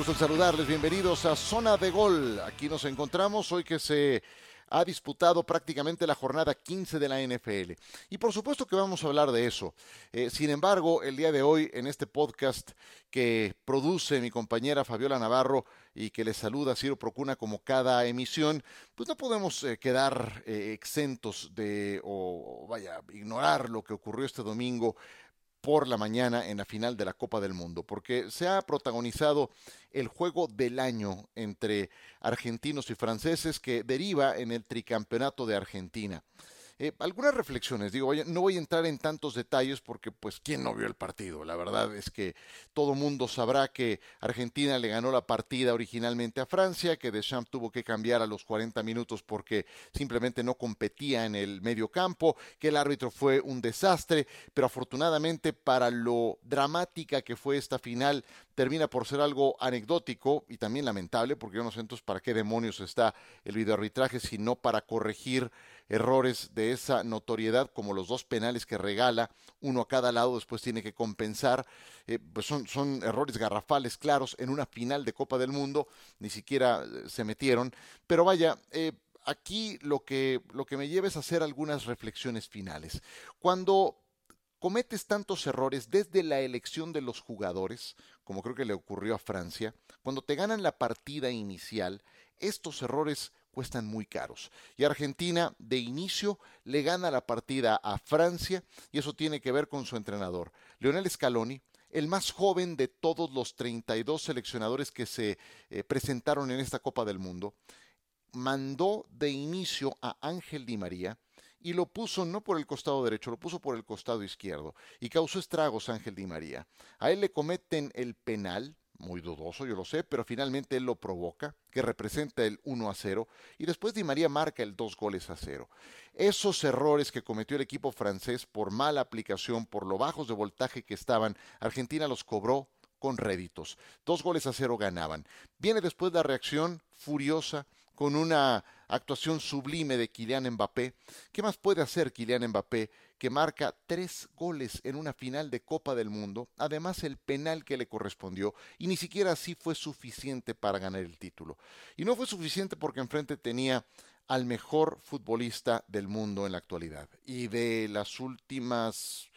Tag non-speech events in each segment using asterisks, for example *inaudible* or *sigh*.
Gusto en saludarles, bienvenidos a Zona de Gol. Aquí nos encontramos hoy que se ha disputado prácticamente la jornada 15 de la NFL. Y por supuesto que vamos a hablar de eso. Eh, sin embargo, el día de hoy en este podcast que produce mi compañera Fabiola Navarro y que le saluda Ciro Procuna como cada emisión, pues no podemos eh, quedar eh, exentos de, o vaya, ignorar lo que ocurrió este domingo por la mañana en la final de la Copa del Mundo, porque se ha protagonizado el juego del año entre argentinos y franceses que deriva en el tricampeonato de Argentina. Eh, algunas reflexiones, digo, no voy a entrar en tantos detalles porque pues quién no vio el partido. La verdad es que todo mundo sabrá que Argentina le ganó la partida originalmente a Francia, que Deschamps tuvo que cambiar a los 40 minutos porque simplemente no competía en el medio campo, que el árbitro fue un desastre, pero afortunadamente para lo dramática que fue esta final termina por ser algo anecdótico y también lamentable, porque yo no sé entonces para qué demonios está el videoarbitraje, sino para corregir errores de esa notoriedad, como los dos penales que regala, uno a cada lado, después tiene que compensar. Eh, pues son, son errores garrafales claros en una final de Copa del Mundo, ni siquiera eh, se metieron. Pero vaya, eh, aquí lo que, lo que me lleva es hacer algunas reflexiones finales. Cuando cometes tantos errores desde la elección de los jugadores, como creo que le ocurrió a Francia, cuando te ganan la partida inicial, estos errores cuestan muy caros. Y Argentina de inicio le gana la partida a Francia y eso tiene que ver con su entrenador, Leonel Scaloni, el más joven de todos los 32 seleccionadores que se eh, presentaron en esta Copa del Mundo, mandó de inicio a Ángel Di María y lo puso no por el costado derecho, lo puso por el costado izquierdo y causó estragos Ángel Di María. A él le cometen el penal, muy dudoso, yo lo sé, pero finalmente él lo provoca, que representa el 1 a 0, y después Di María marca el 2 goles a 0. Esos errores que cometió el equipo francés por mala aplicación, por lo bajos de voltaje que estaban, Argentina los cobró con réditos. Dos goles a cero ganaban. Viene después la reacción furiosa con una actuación sublime de Kylian Mbappé. ¿Qué más puede hacer Kylian Mbappé que marca tres goles en una final de Copa del Mundo, además el penal que le correspondió, y ni siquiera así fue suficiente para ganar el título. Y no fue suficiente porque enfrente tenía al mejor futbolista del mundo en la actualidad. Y de las últimas,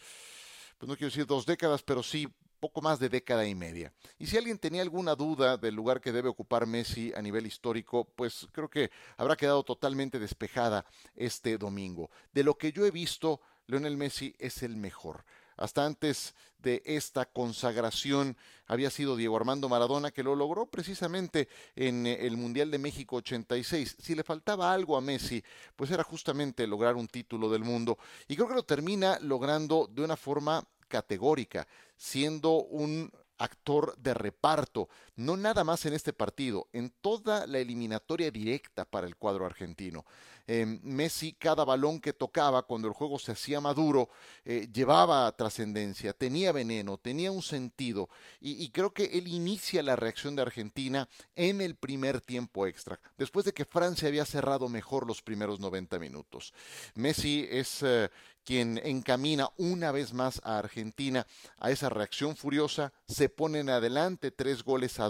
pues no quiero decir dos décadas, pero sí poco más de década y media. Y si alguien tenía alguna duda del lugar que debe ocupar Messi a nivel histórico, pues creo que habrá quedado totalmente despejada este domingo. De lo que yo he visto, Lionel Messi es el mejor. Hasta antes de esta consagración había sido Diego Armando Maradona que lo logró precisamente en eh, el Mundial de México 86. Si le faltaba algo a Messi, pues era justamente lograr un título del mundo. Y creo que lo termina logrando de una forma categórica, siendo un actor de reparto, no nada más en este partido, en toda la eliminatoria directa para el cuadro argentino. Em, Messi cada balón que tocaba cuando el juego se hacía maduro eh, llevaba trascendencia, tenía veneno, tenía un sentido y, creo que él inicia la reacción de Argentina en el primer tiempo extra, después de que Francia había cerrado mejor los primeros 90 minutos. Messi es... Eh, quien encamina una vez más a Argentina a esa reacción furiosa, se ponen adelante tres goles a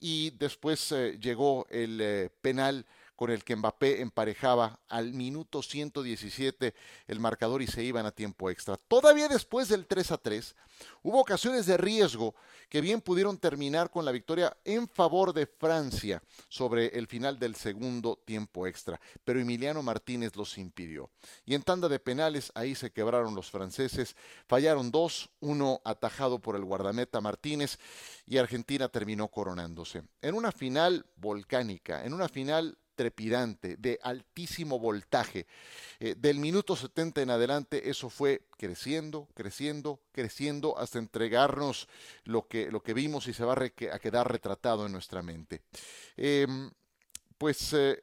y después eh, llegó el penal con el que Mbappé emparejaba al minuto 117 el marcador y se iban a tiempo extra. Todavía después del 3 a 3, hubo ocasiones de riesgo que bien pudieron terminar con la victoria en favor de Francia sobre el final del segundo tiempo extra, pero Emiliano Martínez los impidió. Y en tanda de penales, ahí se quebraron los franceses, fallaron dos, uno atajado por el guardameta Martínez y Argentina terminó coronándose. En una final volcánica, en una final trepidante, de altísimo voltaje. Eh, del minuto 70 en adelante eso fue creciendo, creciendo, creciendo hasta entregarnos lo que, lo que vimos y se va a, quedar retratado en nuestra mente. Em, pues eh,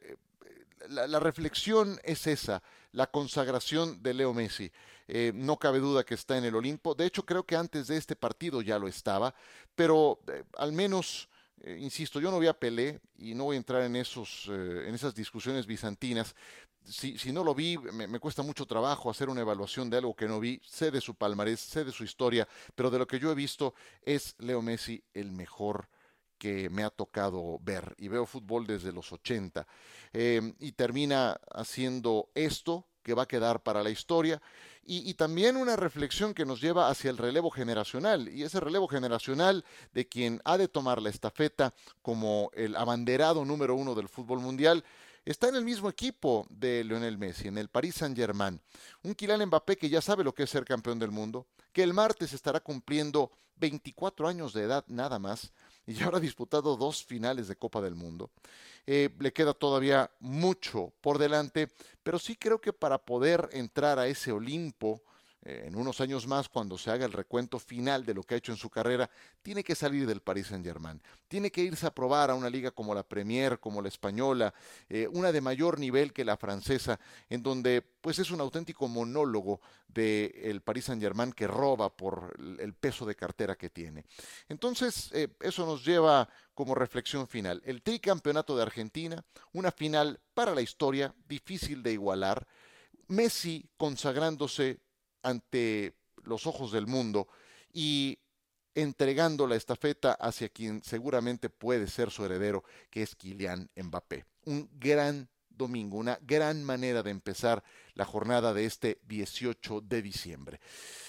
la, reflexión es esa, la consagración de Leo Messi. Eh, no cabe duda que está en el Olimpo. De hecho, creo que antes de este partido ya lo estaba, pero al menos eh, insisto, yo no vi a Pelé y no voy a entrar en, esos, eh, en esas discusiones bizantinas. Si, si no lo vi, me, cuesta mucho trabajo hacer una evaluación de algo que no vi. Sé de su palmarés, sé de su historia, pero de lo que yo he visto es Leo Messi el mejor que me ha tocado ver y veo fútbol desde los 80 eh, y termina haciendo esto que va a quedar para la historia y, también una reflexión que nos lleva hacia el relevo generacional y ese relevo generacional de quien ha de tomar la estafeta como el abanderado número uno del fútbol mundial está en el mismo equipo de Lionel Messi, en el Paris Saint-Germain. Un Kylian Mbappé que ya sabe lo que es ser campeón del mundo, que el martes estará cumpliendo 24 años de edad nada más y ya habrá disputado dos finales de Copa del Mundo. Eh, le queda todavía mucho por delante, pero sí creo que para poder entrar a ese Olimpo, en unos años más, cuando se haga el recuento final de lo que ha hecho en su carrera, tiene que salir del Paris Saint-Germain. Tiene que irse a probar a una liga como la Premier, como la española, eh, una de mayor nivel que la francesa, en donde pues es un auténtico monólogo del el Paris Saint-Germain que roba por el peso de cartera que tiene. Entonces, eh, eso nos lleva como reflexión final. El tricampeonato de Argentina, una final para la historia, difícil de igualar. Messi consagrándose ante los ojos del mundo y entregando la estafeta hacia quien seguramente puede ser su heredero, que es Kylian Mbappé. Un gran domingo, una gran manera de empezar la jornada de este 18 de diciembre.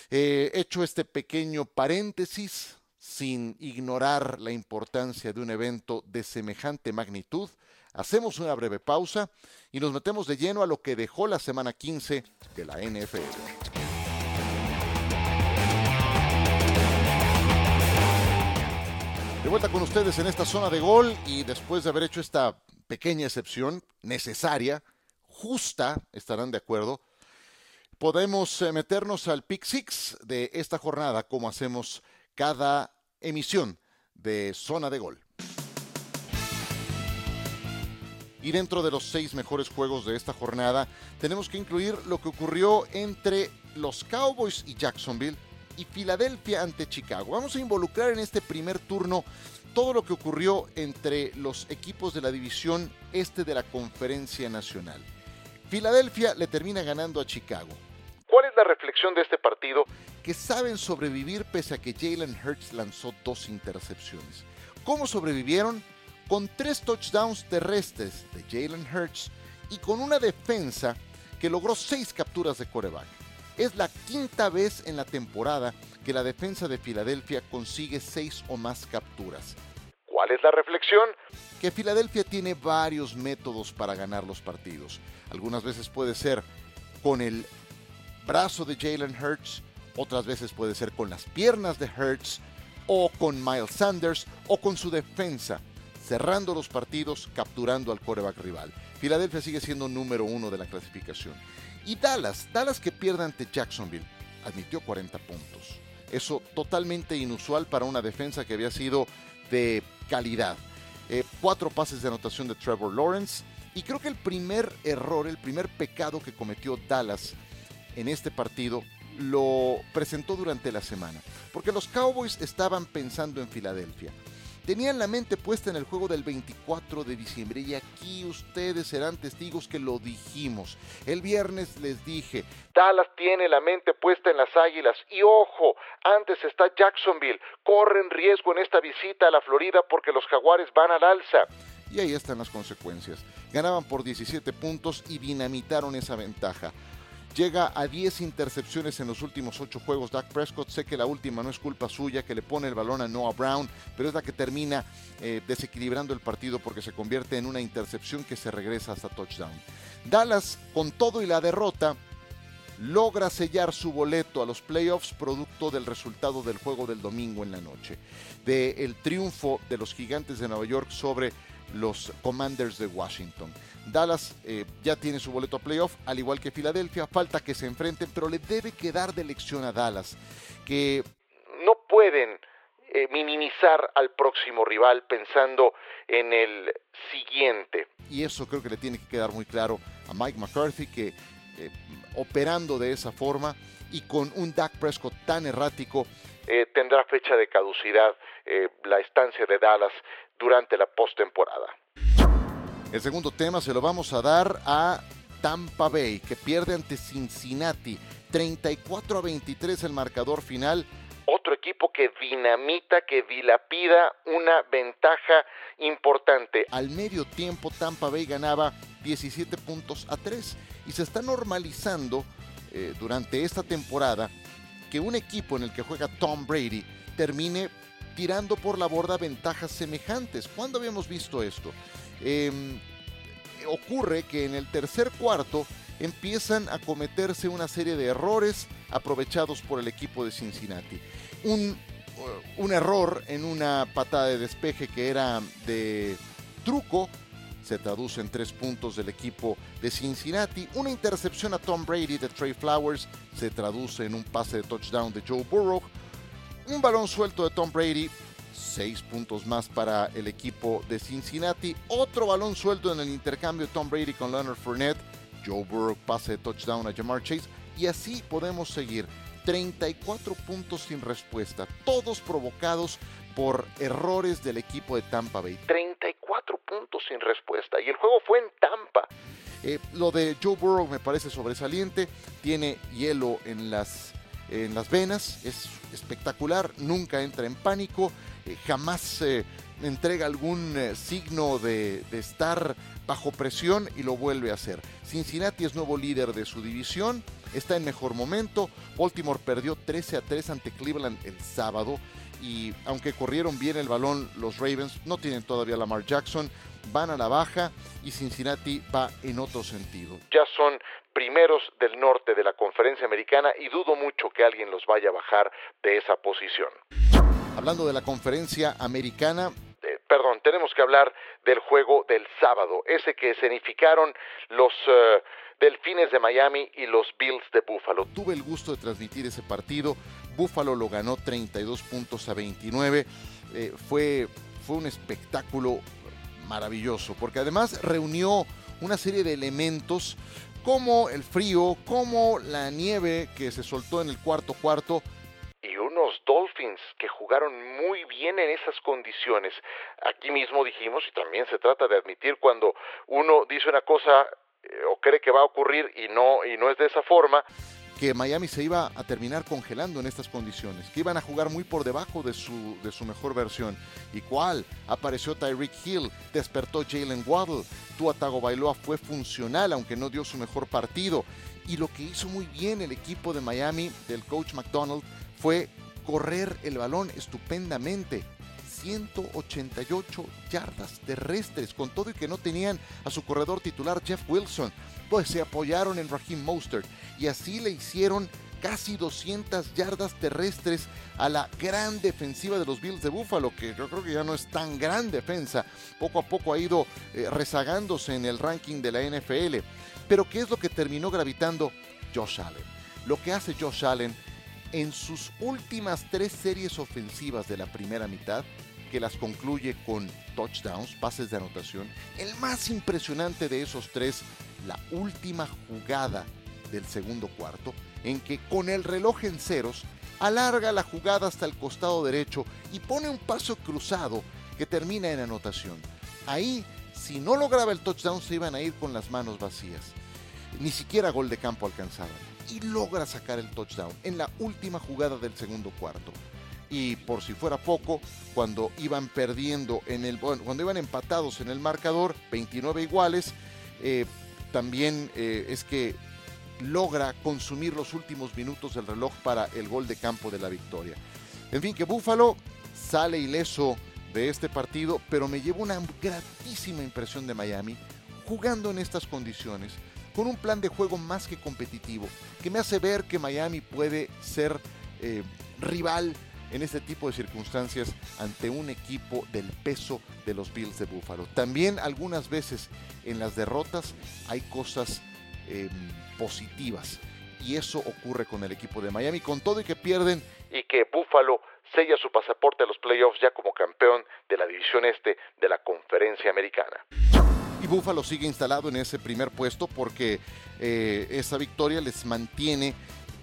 He hecho este pequeño paréntesis sin ignorar la importancia de un evento de semejante magnitud. Hacemos una breve pausa y nos metemos de lleno a lo que dejó la semana 15 de la NFL. Con ustedes en esta zona de gol y después de haber hecho esta pequeña excepción necesaria, justa, estarán de acuerdo, podemos eh, meternos al pick six de esta jornada como hacemos cada emisión de zona de gol. Y dentro de los seis mejores juegos de esta jornada, tenemos que incluir lo que ocurrió entre los Cowboys y Jacksonville y Filadelfia ante Chicago. Vamos a involucrar en este primer turno todo lo que ocurrió entre los equipos de la división este de la Conferencia Nacional. Filadelfia le termina ganando a Chicago. ¿Cuál es la reflexión de este partido? Que saben sobrevivir pese a que Jalen Hurts lanzó dos intercepciones. ¿Cómo sobrevivieron? Con tres touchdowns terrestres de Jalen Hurts y con una defensa que logró seis capturas de coreback. Es la quinta vez en la temporada que la defensa de Filadelfia consigue seis o más capturas. ¿Cuál es la reflexión? Que Filadelfia tiene varios métodos para ganar los partidos. Algunas veces puede ser con el brazo de Jalen Hurts, otras veces puede ser con las piernas de Hurts, o con Miles Sanders, o con su defensa, cerrando los partidos, capturando al coreback rival. Filadelfia sigue siendo número uno de la clasificación. Y Dallas, Dallas que pierde ante Jacksonville, admitió 40 puntos. Eso totalmente inusual para una defensa que había sido de calidad. Eh, cuatro pases de anotación de Trevor Lawrence. Y creo que el primer error, el primer pecado que cometió Dallas en este partido lo presentó durante la semana. Porque los Cowboys estaban pensando en Filadelfia tenían la mente puesta en el juego del 24 de diciembre y aquí ustedes serán testigos que lo dijimos. El viernes les dije, Dallas tiene la mente puesta en las Águilas y ojo, antes está Jacksonville, corren riesgo en esta visita a la Florida porque los Jaguares van al alza. Y ahí están las consecuencias. Ganaban por 17 puntos y dinamitaron esa ventaja. Llega a 10 intercepciones en los últimos 8 juegos. Dak Prescott, sé que la última no es culpa suya, que le pone el balón a Noah Brown, pero es la que termina eh, desequilibrando el partido porque se convierte en una intercepción que se regresa hasta touchdown. Dallas, con todo y la derrota, logra sellar su boleto a los playoffs producto del resultado del juego del domingo en la noche, del triunfo de los gigantes de Nueva York sobre los Commanders de Washington. Dallas eh, ya tiene su boleto a playoff, al igual que Filadelfia. Falta que se enfrenten, pero le debe quedar de lección a Dallas, que no pueden eh, minimizar al próximo rival pensando en el siguiente. Y eso creo que le tiene que quedar muy claro a Mike McCarthy, que eh, operando de esa forma y con un Dak Prescott tan errático, tendrá fecha de caducidad la estancia de Dallas durante la postemporada. El segundo tema se lo vamos a dar a Tampa Bay, que pierde ante Cincinnati. 34 a 23 el marcador final. otro equipo que dinamita, que dilapida una ventaja importante. Al medio tiempo Tampa Bay ganaba 17 puntos a 3 y se está normalizando eh, durante esta temporada que un equipo en el que juega Tom Brady termine tirando por la borda ventajas semejantes. ¿Cuándo habíamos visto esto? Em, ocurre que en el tercer cuarto empiezan a cometerse una serie de errores aprovechados por el equipo de Cincinnati. Un, uh, un error en una patada de despeje que era de truco se traduce en tres puntos del equipo de Cincinnati. Una intercepción a Tom Brady de Trey Flowers se traduce en un pase de touchdown de Joe Burrow. Un balón suelto de Tom Brady, seis puntos más para el equipo de Cincinnati. Otro balón suelto en el intercambio Tom Brady con Leonard Fournette. Joe Burrow pase de touchdown a Jamar Chase. Y así podemos seguir. 34 puntos sin respuesta, todos provocados por errores del equipo de Tampa Bay. 34 puntos sin respuesta y el juego fue en Tampa. Eh, lo de Joe Burrow me parece sobresaliente, tiene hielo en las, en las venas, es espectacular, nunca entra en pánico, eh, jamás eh, entrega algún signo de, de estar bajo presión y lo vuelve a hacer. Cincinnati es nuevo líder de su división, está en mejor momento. Baltimore perdió 13 a 3 ante Cleveland el sábado y aunque corrieron bien el balón los Ravens, no tienen todavía Lamar Jackson, van a la baja y Cincinnati va en otro sentido. Ya son primeros del norte de la conferencia americana y dudo mucho que alguien los vaya a bajar de esa posición. Hablando de la conferencia americana, eh, perdón, tenemos que hablar del juego del sábado, ese que escenificaron los uh, Delfines de Miami y los Bills de Buffalo. Tuve el gusto de transmitir ese partido. Buffalo lo ganó 32 puntos a 29. Eh, fue, fue un espectáculo maravilloso, porque además reunió una serie de elementos como el frío, como la nieve que se soltó en el cuarto cuarto, unos Dolphins que jugaron muy bien en esas condiciones. Aquí mismo dijimos, y también se trata de admitir cuando uno dice una cosa eh, o cree que va a ocurrir y no, y no es de esa forma, que Miami se iba a terminar congelando en estas condiciones, que iban a jugar muy por debajo de su, de su mejor versión. ¿Y cuál? Apareció Tyreek Hill, despertó Jalen Waddle, Tua Tagovailoa fue funcional aunque no dio su mejor partido. Y lo que hizo muy bien el equipo de Miami del coach McDonald fue correr el balón estupendamente. 188 yardas terrestres, con todo y que no tenían a su corredor titular Jeff Wilson, pues se apoyaron en Raheem Mostert y así le hicieron casi 200 yardas terrestres a la gran defensiva de los Bills de Buffalo, que yo creo que ya no es tan gran defensa, poco a poco ha ido eh, rezagándose en el ranking de la NFL. Pero ¿qué es lo que terminó gravitando Josh Allen? Lo que hace Josh Allen en sus últimas tres series ofensivas de la primera mitad que las concluye con touchdowns, pases de anotación. El más impresionante de esos tres, la última jugada del segundo cuarto, en que con el reloj en ceros, alarga la jugada hasta el costado derecho y pone un paso cruzado que termina en anotación. Ahí, si no lograba el touchdown, se iban a ir con las manos vacías. Ni siquiera gol de campo alcanzaban. Y logra sacar el touchdown en la última jugada del segundo cuarto y por si fuera poco, cuando iban perdiendo en el cuando iban empatados en el marcador, 29 iguales, eh, también eh, es que logra consumir los últimos minutos del reloj para el gol de campo de la victoria. En fin, que Búfalo sale ileso de este partido, pero me llevo una gratísima impresión de Miami jugando en estas condiciones, con un plan de juego más que competitivo, que me hace ver que Miami puede ser eh, rival en este tipo de circunstancias ante un equipo del peso de los Bills de Buffalo. También algunas veces en las derrotas hay cosas em, positivas y eso ocurre con el equipo de Miami, con todo y que pierden y que Buffalo sella su pasaporte a los playoffs ya como campeón de la división este de la conferencia americana. Y Buffalo sigue instalado en ese primer puesto porque eh, esa victoria les mantiene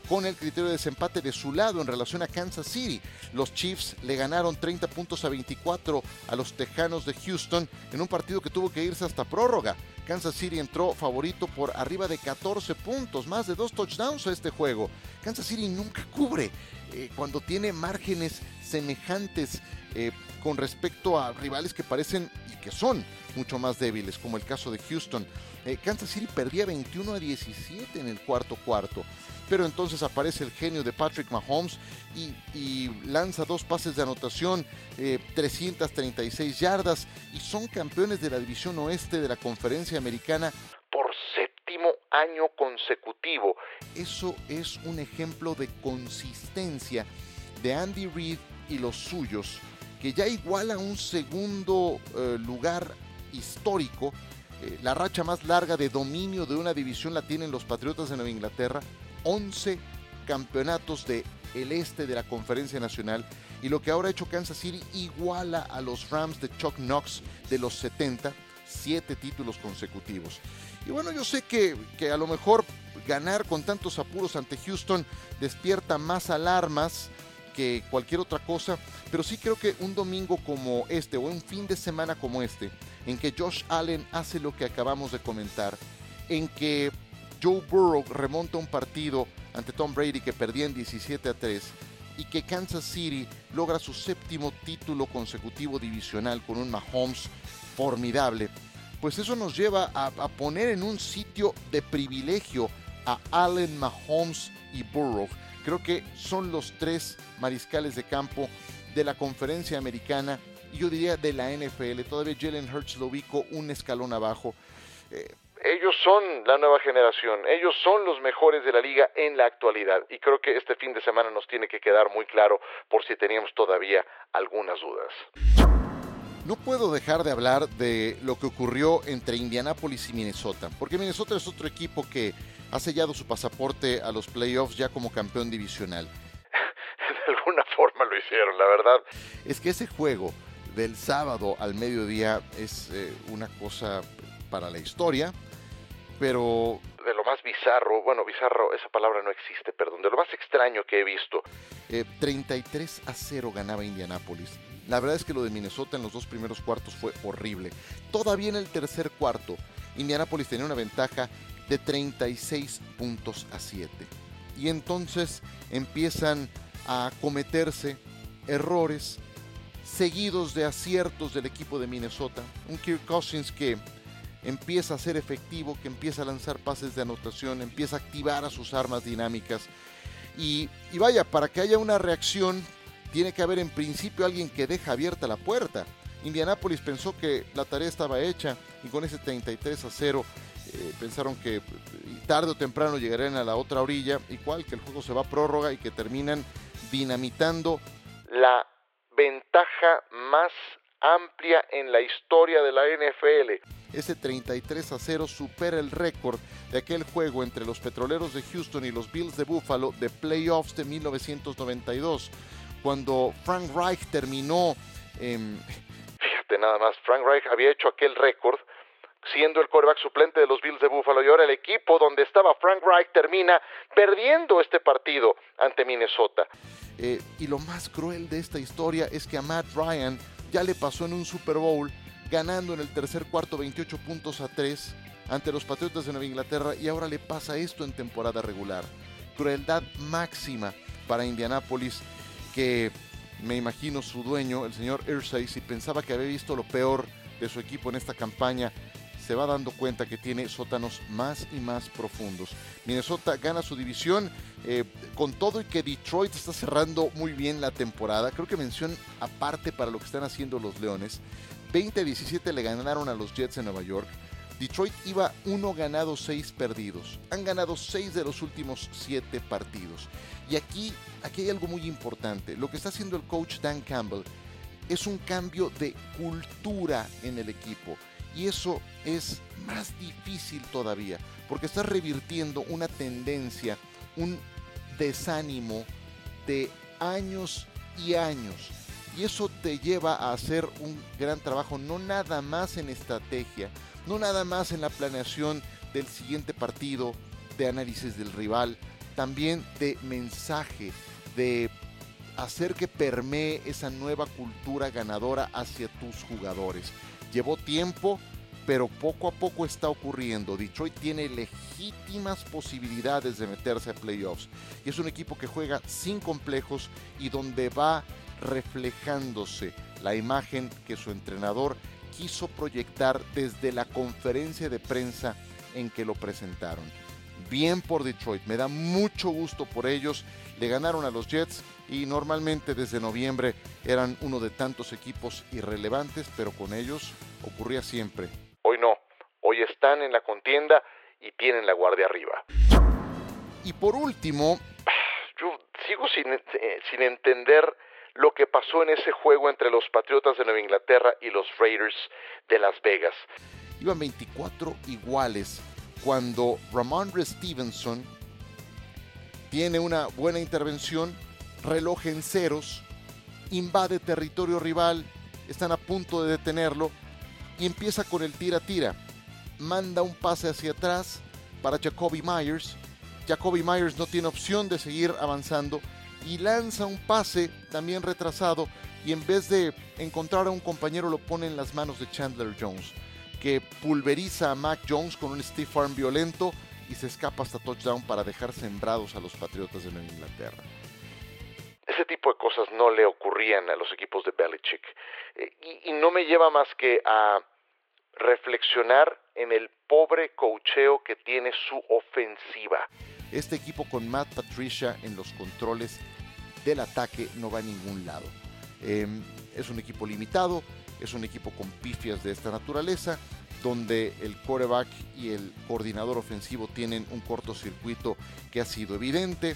con el criterio de desempate de su lado en relación a Kansas City. Los Chiefs le ganaron 30 puntos a 24 a los Tejanos de Houston en un partido que tuvo que irse hasta prórroga. Kansas City entró favorito por arriba de 14 puntos, más de dos touchdowns a este juego. Kansas City nunca cubre. Eh, cuando tiene márgenes semejantes eh, con respecto a rivales que parecen y que son mucho más débiles, como el caso de Houston. Eh, Kansas City perdía 21 a 17 en el cuarto cuarto, pero entonces aparece el genio de Patrick Mahomes y, lanza dos pases de anotación, 336 yardas y son campeones de la división oeste de la conferencia americana año consecutivo. Eso es un ejemplo de consistencia de Andy Reid y los suyos, que ya iguala un segundo eh, lugar histórico. Eh, la racha más larga de dominio de una división la tienen los Patriotas de Nueva Inglaterra. 11 campeonatos de el este de la conferencia nacional y lo que ahora ha hecho Kansas City iguala a los Rams de Chuck Knox de los 70, siete títulos consecutivos. Y bueno, yo sé que, que a lo mejor ganar con tantos apuros ante Houston despierta más alarmas que cualquier otra cosa, pero sí creo que un domingo como este o un fin de semana como este, en que Josh Allen hace lo que acabamos de comentar, en que Joe Burrow remonta un partido ante Tom Brady que perdía en 17 a 3 y que Kansas City logra su séptimo título consecutivo divisional con un Mahomes formidable, pues eso nos lleva a, poner en un sitio de privilegio a Allen, Mahomes y Burrow Creo que son los tres mariscales de campo de la conferencia americana y yo diría de la NFL. Todavía Jalen Hurts lo ubico un escalón abajo. Eh, ellos son la nueva generación, ellos son los mejores de la liga en la actualidad y creo que este fin de semana nos tiene que quedar muy claro por si teníamos todavía algunas dudas. No puedo dejar de hablar de lo que ocurrió entre Indianápolis y Minnesota, porque Minnesota es otro equipo que ha sellado su pasaporte a los playoffs ya como campeón divisional. *laughs* de alguna forma lo hicieron, la verdad. Es que ese juego del sábado al mediodía es eh, una cosa para la historia, pero de lo más bizarro, bueno, bizarro, esa palabra no existe, perdón, de lo más extraño que he visto. 33 eh, a 0 ganaba Indianápolis. La verdad es que lo de Minnesota en los dos primeros cuartos fue horrible. Todavía en el tercer cuarto, Indianapolis tenía una ventaja de 36 puntos a 7. Y entonces empiezan a cometerse errores seguidos de aciertos del equipo de Minnesota. Un Kirk Cousins que empieza a ser efectivo, que empieza a lanzar pases de anotación, empieza a activar a sus armas dinámicas. Y, y vaya, para que haya una reacción tiene que haber en principio alguien que deja abierta la puerta. Indianapolis pensó que la tarea estaba hecha y con ese 33 a 0 eh, pensaron que tarde o temprano llegarían a la otra orilla, igual que el juego se va a prórroga y que terminan dinamitando la ventaja más amplia en la historia de la NFL. Ese 33 a 0 supera el récord de aquel juego entre los Petroleros de Houston y los Bills de Buffalo de playoffs de 1992 cuando Frank Reich terminó, fíjate nada más, Frank Reich había hecho aquel récord siendo el quarterback suplente de los Bills de Buffalo y ahora el equipo donde estaba Frank Reich termina perdiendo este partido ante Minnesota. Eh, y lo más cruel de esta historia es que a Matt Ryan ya le pasó en un Super Bowl ganando en el tercer cuarto 28 puntos a 3 ante los Patriotas de Nueva Inglaterra y ahora le pasa esto en temporada regular. Crueldad máxima para Indianápolis que me imagino su dueño, el señor Irsay, si pensaba que había visto lo peor de su equipo en esta campaña, se va dando cuenta que tiene sótanos más y más profundos. Minnesota gana su división eh, con todo y que Detroit está cerrando muy bien la temporada. Creo que mención aparte para lo que están haciendo los Leones. 20-17 le ganaron a los Jets en Nueva York. Detroit iba uno ganado, seis perdidos. Han ganado seis de los últimos siete partidos. Y aquí, aquí hay algo muy importante. Lo que está haciendo el coach Dan Campbell es un cambio de cultura en el equipo. Y eso es más difícil todavía, porque está revirtiendo una tendencia, un desánimo de años y años. Y eso te lleva a hacer un gran trabajo, no nada más en estrategia, no nada más en la planeación del siguiente partido, de análisis del rival, también de mensaje, de hacer que permee esa nueva cultura ganadora hacia tus jugadores. Llevó tiempo, pero poco a poco está ocurriendo. Detroit tiene legítimas posibilidades de meterse a playoffs y es un equipo que juega sin complejos y donde va reflejándose la imagen que su entrenador quiso proyectar desde la conferencia de prensa en que lo presentaron. Bien por Detroit, me da mucho gusto por ellos. Le ganaron a los Jets y normalmente desde noviembre eran uno de tantos equipos irrelevantes, pero con ellos ocurría siempre. Están en la contienda y tienen la guardia arriba. Y por último, yo sigo sin, eh, sin entender lo que pasó en ese juego entre los Patriotas de Nueva Inglaterra y los Raiders de Las Vegas. Iban 24 iguales cuando Ramondre Stevenson tiene una buena intervención, reloj en ceros, invade territorio rival, están a punto de detenerlo y empieza con el tira-tira. Manda un pase hacia atrás para Jacoby Myers. Jacoby Myers no tiene opción de seguir avanzando y lanza un pase también retrasado y en vez de encontrar a un compañero lo pone en las manos de Chandler Jones, que pulveriza a Mac Jones con un stiff arm violento y se escapa hasta touchdown para dejar sembrados a los Patriotas de Nueva Inglaterra. Ese tipo de cosas no le ocurrían a los equipos de Belichick. Eh, y, y no me lleva más que a reflexionar en el pobre cocheo que tiene su ofensiva. Este equipo con Matt Patricia en los controles del ataque no va a ningún lado. Em, es un equipo limitado, es un equipo con pifias de esta naturaleza, donde el quarterback y el coordinador ofensivo tienen un cortocircuito que ha sido evidente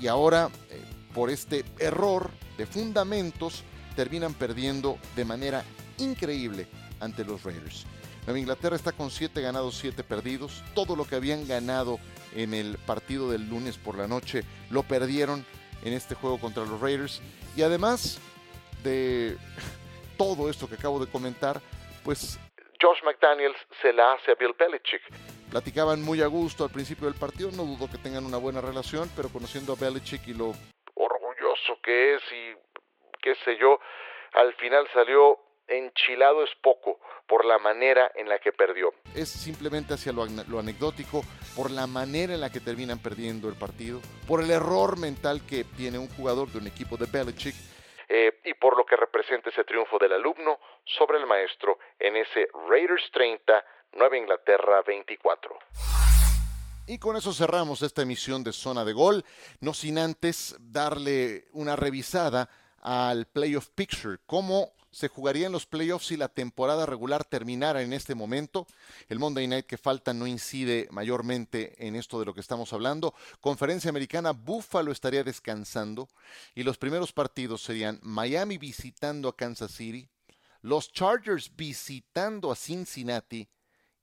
y ahora eh, por este error de fundamentos terminan perdiendo de manera increíble ante los Raiders. Nueva Inglaterra está con 7 ganados, 7 perdidos. Todo lo que habían ganado en el partido del lunes por la noche lo perdieron en este juego contra los Raiders. Y además de *laughs* todo esto que acabo de comentar, pues Josh McDaniels se la hace a Bill Belichick. Platicaban muy a gusto al principio del partido, no dudo que tengan una buena relación, pero conociendo a Belichick y lo orgulloso que es y qué sé yo, al final salió enchilado es poco por la manera en la que perdió. Es simplemente hacia lo, lo, anecdótico, por la manera en la que terminan perdiendo el partido, por el error mental que tiene un jugador de un equipo de Belichick eh, y por lo que representa ese triunfo del alumno sobre el maestro en ese Raiders 30, Nueva Inglaterra 24. Y con eso cerramos esta emisión de Zona de Gol, no sin antes darle una revisada al Playoff Picture, cómo se jugarían los playoffs si la temporada regular terminara en este momento. El Monday Night que falta no incide mayormente en esto de lo que estamos hablando. Conferencia americana, Buffalo estaría descansando y los primeros partidos serían Miami visitando a Kansas City, los Chargers visitando a Cincinnati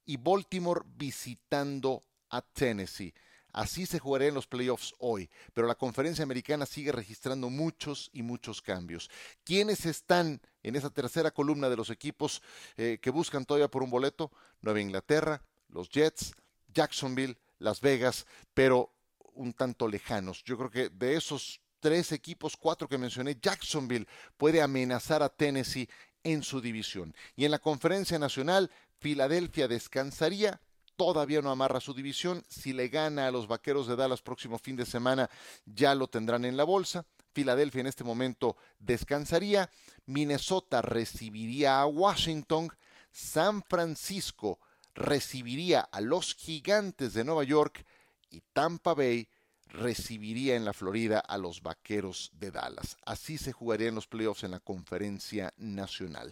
y Baltimore visitando a Tennessee. Así se jugarían los playoffs hoy, pero la conferencia americana sigue registrando muchos y muchos cambios. ¿Quiénes están en esa tercera columna de los equipos eh, que buscan todavía por un boleto? Nueva Inglaterra, los Jets, Jacksonville, Las Vegas, pero un tanto lejanos. Yo creo que de esos tres equipos, cuatro que mencioné, Jacksonville puede amenazar a Tennessee en su división. Y en la conferencia nacional, Filadelfia descansaría todavía no amarra su división. Si le gana a los Vaqueros de Dallas próximo fin de semana, ya lo tendrán en la bolsa. Filadelfia en este momento descansaría. Minnesota recibiría a Washington. San Francisco recibiría a los Gigantes de Nueva York. Y Tampa Bay recibiría en la Florida a los Vaqueros de Dallas. Así se jugarían los playoffs en la conferencia nacional.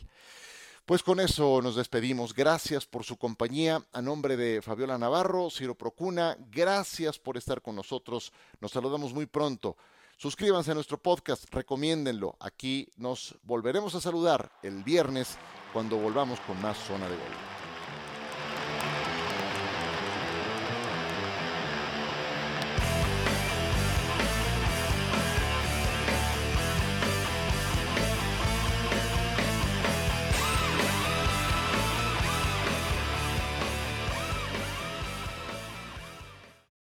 Pues con eso nos despedimos. Gracias por su compañía. A nombre de Fabiola Navarro, Ciro Procuna, gracias por estar con nosotros. Nos saludamos muy pronto. Suscríbanse a nuestro podcast, recomiéndenlo. Aquí nos volveremos a saludar el viernes cuando volvamos con más zona de gol.